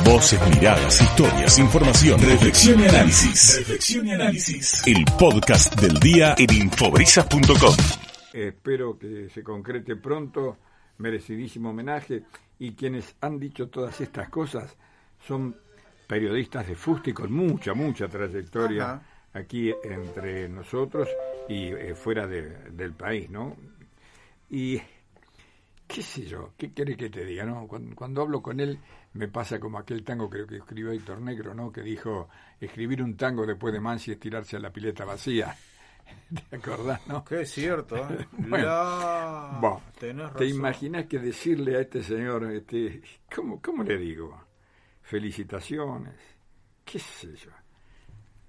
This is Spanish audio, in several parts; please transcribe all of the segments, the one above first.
Voces, miradas, historias, información, reflexión y análisis. Reflexión y análisis. El podcast del día en infobrisas.com. Espero que se concrete pronto, merecidísimo homenaje. Y quienes han dicho todas estas cosas son periodistas de Fusti con mucha, mucha trayectoria Ajá. aquí entre nosotros y eh, fuera de- del país, ¿no? Y qué sé yo, qué quiere que te diga, ¿no? Cuando, cuando hablo con él me pasa como aquel tango creo que escribió Héctor Negro, ¿no? Que dijo, escribir un tango después de Mansi es tirarse a la pileta vacía. ¿Te acordás, no? Que es cierto. ¿eh? Bueno, La- tenés ¿te imaginas que decirle a este señor, este, ¿cómo, ¿cómo le digo? Felicitaciones, qué sé yo.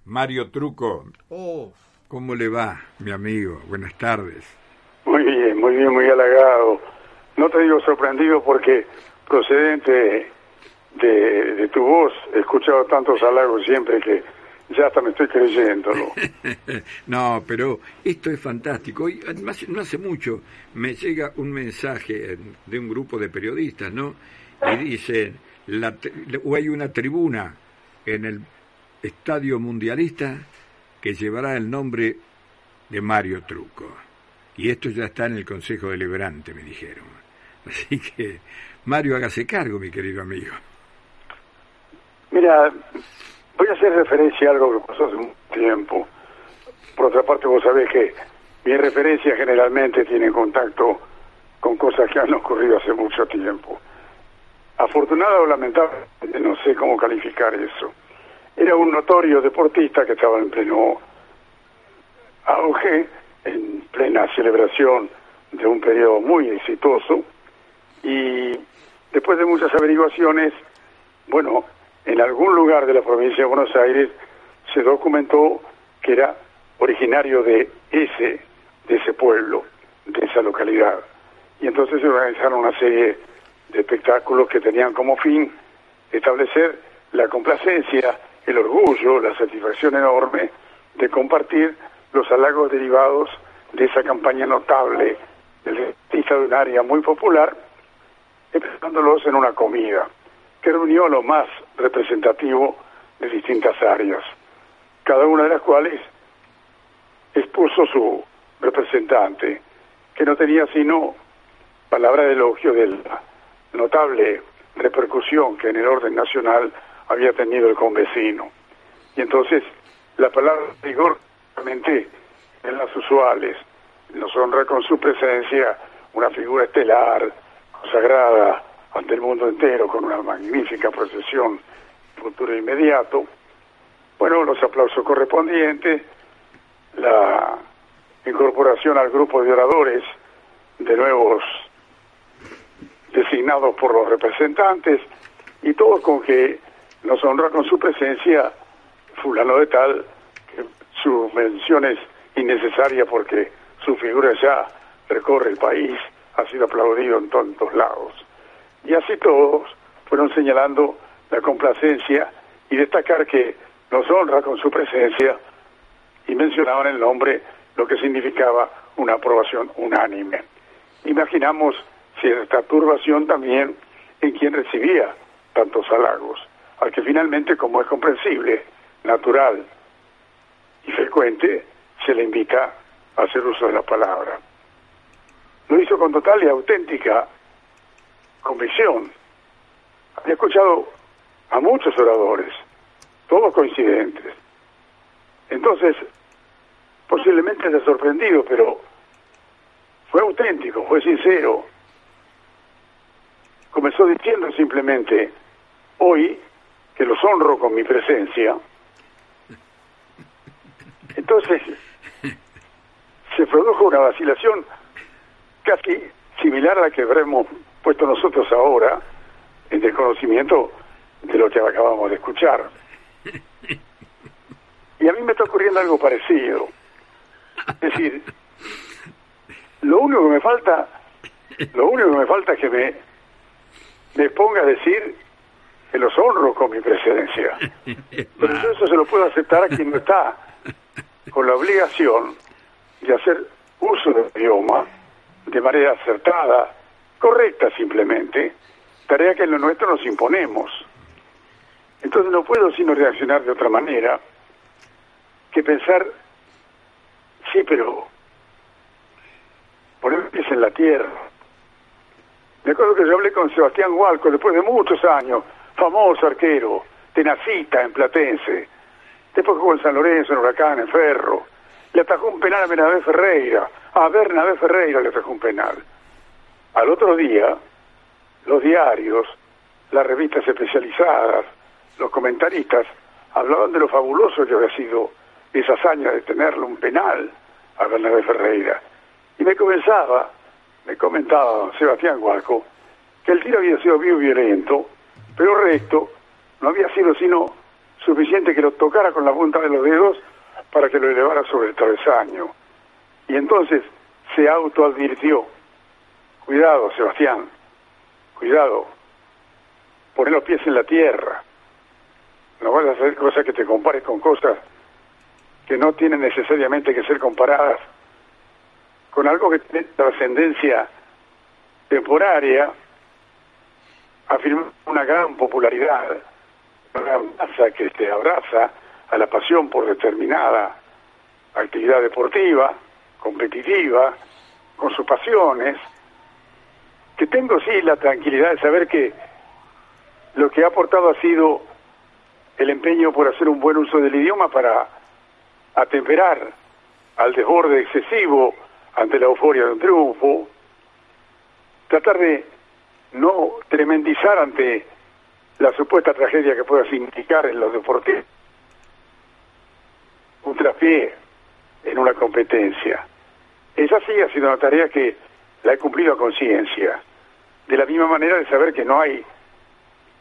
Mario Truco, Oh, ¿cómo le va, mi amigo? Buenas tardes. Muy bien, muy bien, muy halagado. No te digo sorprendido porque procedente de, tu voz he escuchado tantos halagos siempre que ya hasta me estoy creyéndolo. no, pero esto es fantástico. Hoy, no hace mucho me llega un mensaje de un grupo de periodistas, ¿no? Y dicen, la, o hay una tribuna en el Estadio Mundialista que llevará el nombre de Mario Truco. Y esto ya está en el Consejo Deliberante, me dijeron. Así que, Mario, hágase cargo, mi querido amigo. Mira, voy a hacer referencia a algo que pasó hace un tiempo. Por otra parte, vos sabés que mi referencia generalmente tiene contacto con cosas que han ocurrido hace mucho tiempo. Afortunada o lamentable, no sé cómo calificar eso. Era un notorio deportista que estaba en pleno auge, en plena celebración de un periodo muy exitoso, y después de muchas averiguaciones, bueno, en algún lugar de la provincia de Buenos Aires se documentó que era originario de ese, de ese pueblo, de esa localidad. Y entonces se organizaron una serie de espectáculos que tenían como fin establecer la complacencia, el orgullo, la satisfacción enorme de compartir los halagos derivados de esa campaña notable del artista de un área muy popular, expresándolos en una comida que reunió a lo más representativo de distintas áreas, cada una de las cuales expuso su representante, que no tenía sino palabra de elogio de la notable repercusión que en el orden nacional había tenido el convecino. Y entonces la palabra rigor realmente en las usuales nos honra con su presencia una figura estelar, consagrada ante el mundo entero con una magnífica procesión futuro inmediato. Bueno, los aplausos correspondientes, la incorporación al grupo de oradores de nuevos designados por los representantes y todo con que nos honra con su presencia fulano de tal que su mención es innecesaria porque su figura ya recorre el país, ha sido aplaudido en tantos lados. Y así todos fueron señalando la complacencia y destacar que nos honra con su presencia y mencionaban el nombre, lo que significaba una aprobación unánime. Imaginamos cierta turbación también en quien recibía tantos halagos, al que finalmente, como es comprensible, natural y frecuente, se le invita a hacer uso de la palabra. Lo hizo con total y auténtica convicción. Había escuchado a muchos oradores, todos coincidentes. Entonces, posiblemente haya sorprendido, pero fue auténtico, fue sincero. Comenzó diciendo simplemente, hoy que los honro con mi presencia. Entonces, se produjo una vacilación casi similar a la que habremos puesto nosotros ahora en desconocimiento de lo que acabamos de escuchar. Y a mí me está ocurriendo algo parecido. Es decir, lo único que me falta, lo único que me falta es que me, me ponga a decir que los honro con mi presencia. Pero yo eso se lo puedo aceptar a quien no está con la obligación de hacer uso del idioma de manera acertada, correcta simplemente, tarea que en lo nuestro nos imponemos. Entonces no puedo sino reaccionar de otra manera que pensar, sí, pero poner pies en la tierra. Me acuerdo que yo hablé con Sebastián Hualco después de muchos años, famoso arquero, tenacita en Platense. Después jugó en San Lorenzo, en Huracán, en Ferro. Le atajó un penal a Bernabé Ferreira. A Bernabé Ferreira le atajó un penal. Al otro día, los diarios, las revistas especializadas, los comentaristas, hablaban de lo fabuloso que había sido esa hazaña de tenerle un penal a Bernabé Ferreira. Y me comenzaba, me comentaba Sebastián Guarco, que el tiro había sido muy violento, pero recto, no había sido sino suficiente que lo tocara con la punta de los dedos para que lo elevara sobre el travesaño. Y entonces se autoadvirtió, cuidado Sebastián, cuidado, poner los pies en la tierra, no vas a hacer cosas que te compares con cosas que no tienen necesariamente que ser comparadas con algo que tiene trascendencia temporaria, afirma una gran popularidad, una gran masa que se abraza a la pasión por determinada actividad deportiva, competitiva, con sus pasiones, que tengo sí la tranquilidad de saber que lo que ha aportado ha sido el empeño por hacer un buen uso del idioma para atemperar al desborde excesivo ante la euforia de un triunfo, tratar de no tremendizar ante la supuesta tragedia que pueda significar en los deportes un traspié en una competencia. Esa sí ha sido una tarea que la he cumplido a conciencia, de la misma manera de saber que no hay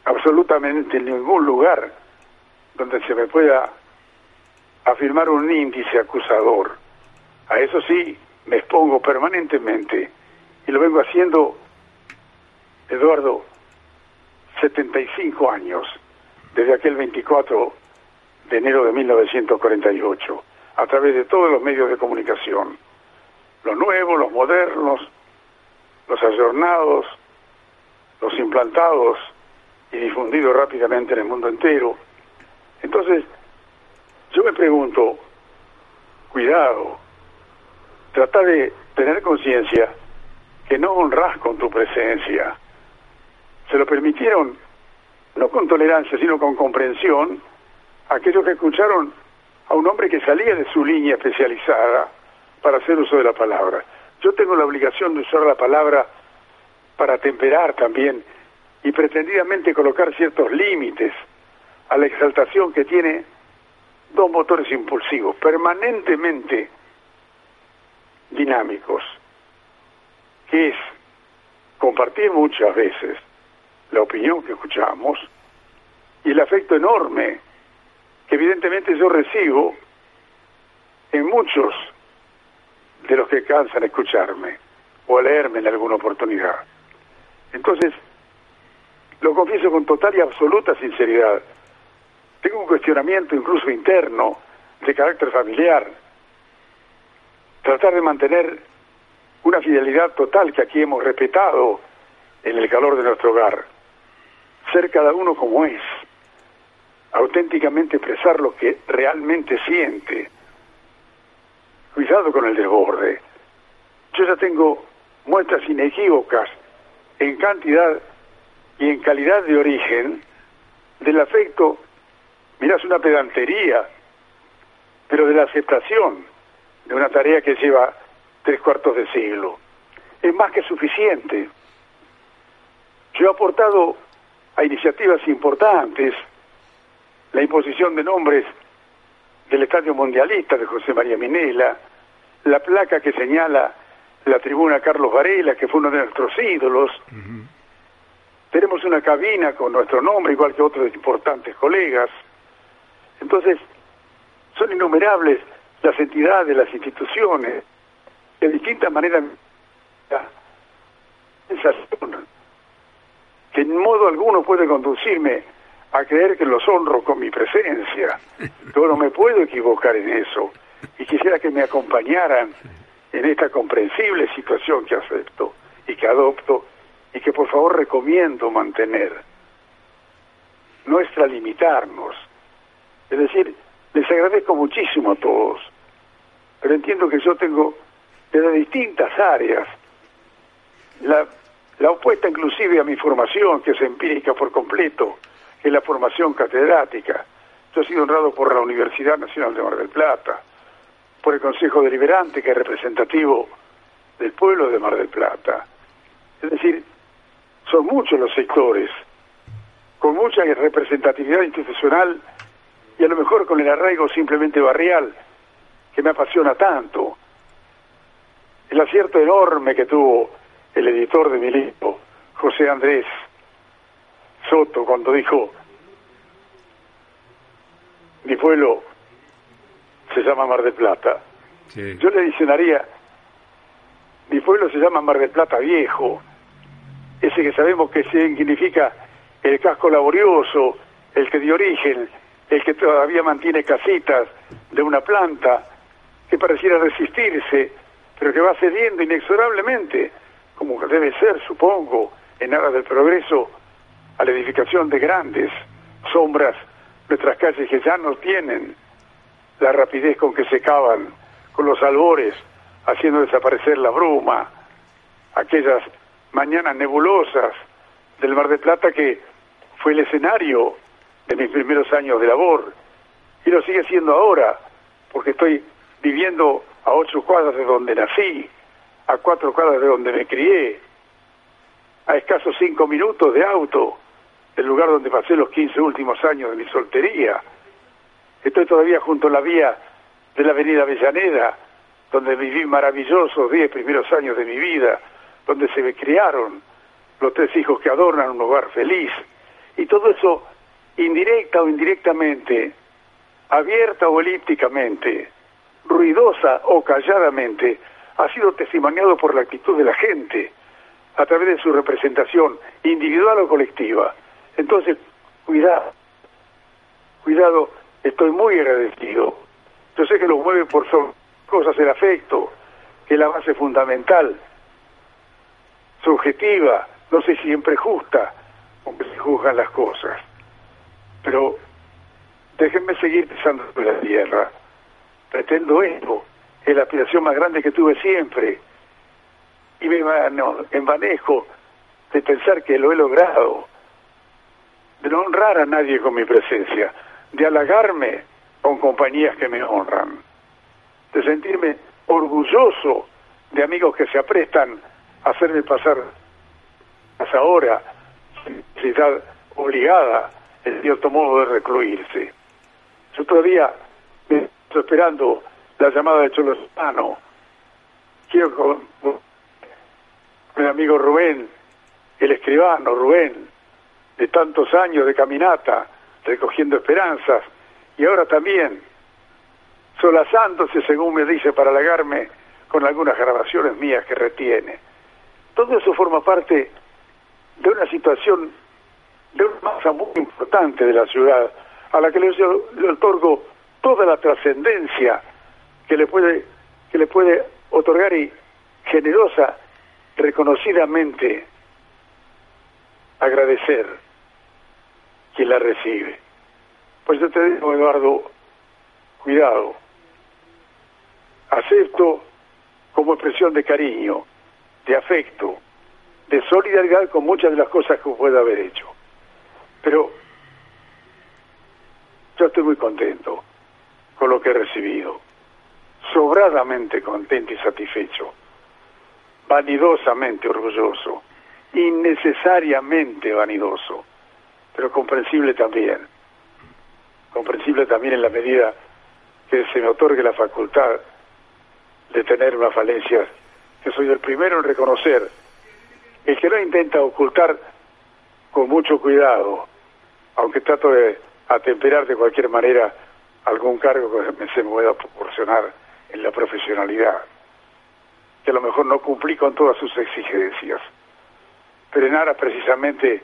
absolutamente ningún lugar donde se me pueda afirmar un índice acusador. A eso sí me expongo permanentemente y lo vengo haciendo, Eduardo, 75 años, desde aquel 24 de enero de 1948, a través de todos los medios de comunicación, los nuevos, los modernos, los ayornados, los implantados y difundidos rápidamente en el mundo entero. Entonces, yo me pregunto, cuidado, trata de tener conciencia que no honras con tu presencia. Se lo permitieron, no con tolerancia, sino con comprensión, aquellos que escucharon a un hombre que salía de su línea especializada para hacer uso de la palabra. Yo tengo la obligación de usar la palabra para temperar también y pretendidamente colocar ciertos límites a la exaltación que tiene dos motores impulsivos permanentemente dinámicos, que es compartir muchas veces la opinión que escuchamos y el afecto enorme que evidentemente yo recibo en muchos de los que cansan escucharme o leerme en alguna oportunidad. Entonces, lo confieso con total y absoluta sinceridad. Tengo un cuestionamiento incluso interno de carácter familiar. Tratar de mantener una fidelidad total que aquí hemos respetado en el calor de nuestro hogar. Ser cada uno como es. Auténticamente expresar lo que realmente siente. Cuidado con el desborde. Yo ya tengo muestras inequívocas en cantidad y en calidad de origen del afecto, mirás una pedantería, pero de la aceptación de una tarea que lleva tres cuartos de siglo. Es más que suficiente. Yo he aportado a iniciativas importantes la imposición de nombres del Estadio Mundialista de José María Minela, la placa que señala la tribuna Carlos Varela, que fue uno de nuestros ídolos. Tenemos una cabina con nuestro nombre, igual que otros importantes colegas. Entonces, son innumerables las entidades, las instituciones, de distintas maneras, sensación que en modo alguno puede conducirme a creer que los honro con mi presencia. Yo no me puedo equivocar en eso y quisiera que me acompañaran en esta comprensible situación que acepto y que adopto y que por favor recomiendo mantener. no extralimitarnos. Es decir, les agradezco muchísimo a todos, pero entiendo que yo tengo desde distintas áreas la, la opuesta inclusive a mi formación, que es empírica por completo, que es la formación catedrática. Yo he sido honrado por la Universidad Nacional de Mar del Plata, por el Consejo Deliberante, que es representativo del pueblo de Mar del Plata. Es decir, son muchos los sectores, con mucha representatividad institucional y a lo mejor con el arraigo simplemente barrial, que me apasiona tanto. El acierto enorme que tuvo el editor de mi libro, José Andrés Soto, cuando dijo, mi pueblo se llama Mar del Plata. Yo le adicionaría, mi pueblo se llama Mar del Plata Viejo, ese que sabemos que significa el casco laborioso, el que dio origen, el que todavía mantiene casitas de una planta que pareciera resistirse, pero que va cediendo inexorablemente, como debe ser, supongo, en aras del progreso, a la edificación de grandes sombras, nuestras calles que ya no tienen la rapidez con que se cavan, con los albores, haciendo desaparecer la bruma, aquellas mañanas nebulosas del Mar de Plata que fue el escenario de mis primeros años de labor. Y lo sigue siendo ahora, porque estoy viviendo a ocho cuadras de donde nací, a cuatro cuadras de donde me crié, a escasos cinco minutos de auto del lugar donde pasé los quince últimos años de mi soltería. Estoy todavía junto a la vía de la avenida Avellaneda, donde viví maravillosos diez primeros años de mi vida, donde se me criaron los tres hijos que adornan un hogar feliz. Y todo eso, indirecta o indirectamente, abierta o elípticamente, ruidosa o calladamente, ha sido testimoniado por la actitud de la gente a través de su representación individual o colectiva. Entonces, cuidado, cuidado, estoy muy agradecido. Yo sé que lo mueve por cosas el afecto, que es la base fundamental, subjetiva, no sé si siempre justa, aunque se juzgan las cosas. Pero déjenme seguir pensando en la tierra. Pretendo esto, es la aspiración más grande que tuve siempre. Y me envanejo de pensar que lo he logrado, no honrar a nadie con mi presencia, de halagarme con compañías que me honran, de sentirme orgulloso de amigos que se aprestan a hacerme pasar hasta ahora necesidad obligada en cierto modo de recluirse. Yo todavía me estoy esperando la llamada de Cholosano. Quiero con, mi amigo Rubén, el escribano Rubén, de tantos años de caminata, recogiendo esperanzas, y ahora también solazándose, según me dice, para halagarme con algunas grabaciones mías que retiene. Todo eso forma parte de una situación, de una masa muy importante de la ciudad, a la que le, le otorgo toda la trascendencia que le puede que le puede otorgar y generosa reconocidamente agradecer quien la recibe. Pues yo te digo, Eduardo, cuidado, acepto como expresión de cariño, de afecto, de solidaridad con muchas de las cosas que pueda haber hecho. Pero yo estoy muy contento con lo que he recibido, sobradamente contento y satisfecho, vanidosamente orgulloso, innecesariamente vanidoso, pero comprensible también, comprensible también en la medida que se me otorgue la facultad de tener una falencia. Que soy el primero en reconocer, el que no intenta ocultar con mucho cuidado, aunque trato de atemperar de cualquier manera algún cargo que se me pueda proporcionar en la profesionalidad, que a lo mejor no cumplí con todas sus exigencias, pero en aras precisamente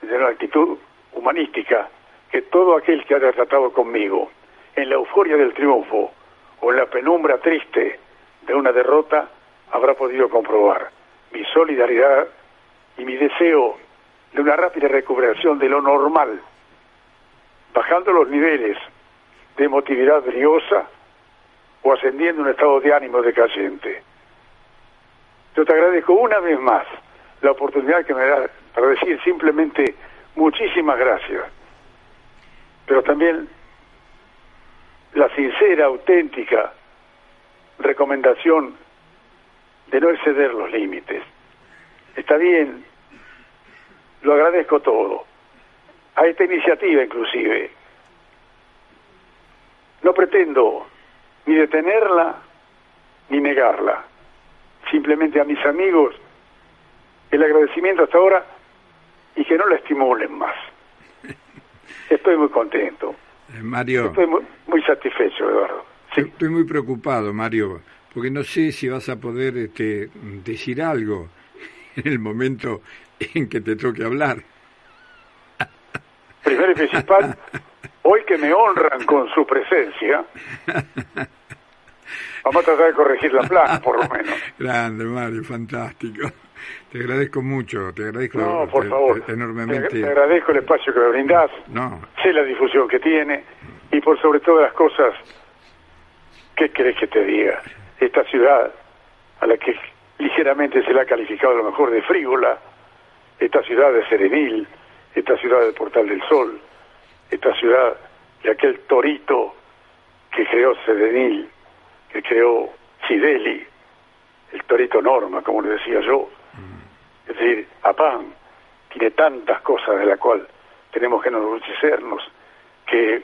de una actitud humanística que todo aquel que haya tratado conmigo en la euforia del triunfo o en la penumbra triste de una derrota habrá podido comprobar mi solidaridad y mi deseo de una rápida recuperación de lo normal bajando los niveles de emotividad briosa o ascendiendo un estado de ánimo decayente. Yo te agradezco una vez más la oportunidad que me da para decir simplemente muchísimas gracias, pero también la sincera, auténtica recomendación de no exceder los límites. Está bien, lo agradezco todo, a esta iniciativa inclusive. No pretendo ni detenerla ni negarla. Simplemente a mis amigos el agradecimiento hasta ahora y que no la estimulen más. Estoy muy contento. Eh, Mario. Estoy muy, satisfecho, Eduardo. Estoy muy preocupado, Mario, porque no sé si vas a poder este, decir algo en el momento en que te toque hablar. Primero y principal, hoy que me honran con su presencia, vamos a tratar de corregir la plana, por lo menos. Grande, Mario, fantástico. Te agradezco mucho, te agradezco no, por favor. enormemente. Te, agradezco el espacio que me brindás, no. sé la difusión que tiene y por sobre todas las cosas, ¿qué crees que te diga? Esta ciudad a la que ligeramente se le ha calificado a lo mejor de frívola, esta ciudad de Serenil, esta ciudad del Portal del Sol, esta ciudad de aquel torito que creó Serenil, que creó Fideli, el torito Norma, como le decía yo, es decir, APAN tiene tantas cosas de las cuales tenemos que enorgullecernos que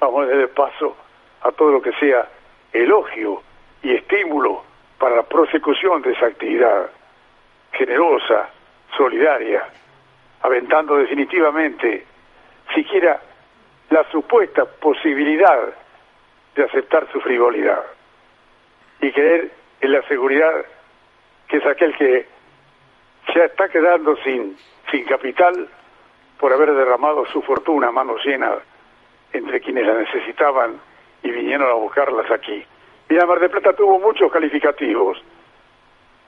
vamos a dar paso a todo lo que sea elogio y estímulo para la prosecución de esa actividad generosa, solidaria, aventando definitivamente siquiera la supuesta posibilidad de aceptar su frivolidad y creer en la seguridad que es aquel que se está quedando sin, sin capital por haber derramado su fortuna a manos llenas entre quienes la necesitaban y vinieron a buscarlas aquí. Mira, Mar de Plata tuvo muchos calificativos.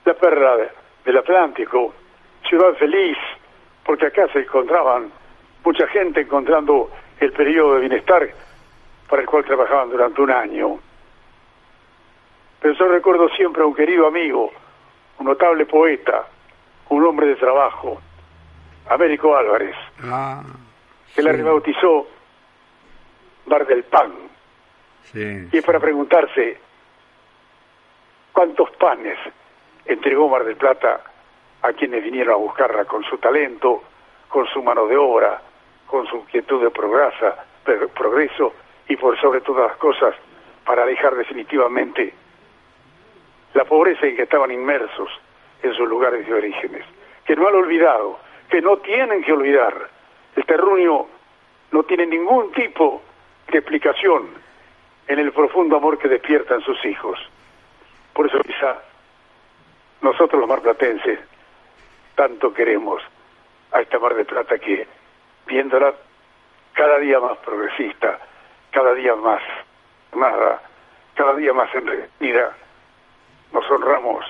La perra del Atlántico, ciudad feliz, porque acá se encontraban mucha gente encontrando el periodo de bienestar para el cual trabajaban durante un año. Pero yo recuerdo siempre a un querido amigo, un notable poeta, un hombre de trabajo, Américo Álvarez, ah, que la rebautizó Bar del Pan. y es para preguntarse cuántos panes entregó Mar del Plata a quienes vinieron a buscarla con su talento, con su mano de obra, con su inquietud de progresa, progreso y por sobre todas las cosas para dejar definitivamente la pobreza en que estaban inmersos en sus lugares de orígenes, que no han olvidado, que no tienen que olvidar. El terruño no tiene ningún tipo de explicación en el profundo amor que despiertan sus hijos. Por eso quizá nosotros los marplatenses tanto queremos a esta Mar de Plata que, viéndola cada día más progresista, cada día más nada, cada día más enriquecida, nos honramos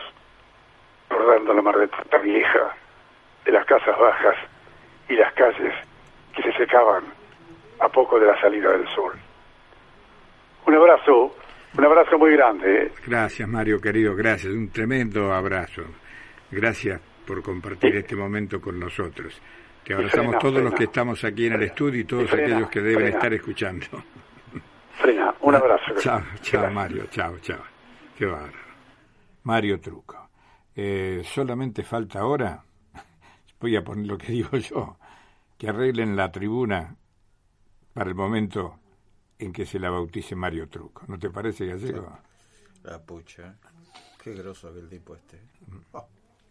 recordando la Mar de Plata vieja, de las casas bajas y las calles que se secaban a poco de la salida del sol. Un abrazo, un abrazo muy grande. ¿eh? Gracias, Mario, querido, gracias, un tremendo abrazo. Gracias por compartir este momento con nosotros. Te abrazamos todos los que estamos aquí en el estudio y todos aquellos que deben estar escuchando. Frena, un abrazo. Chao, chao, Mario, chao, chao. Qué bárbaro. Mario Truco. Eh, solamente falta ahora, voy a poner lo que digo yo, que arreglen la tribuna para el momento en que se la bautice Mario Truco. ¿No te parece, Gallego? La pucha. Qué groso aquel tipo este. Mm. Oh.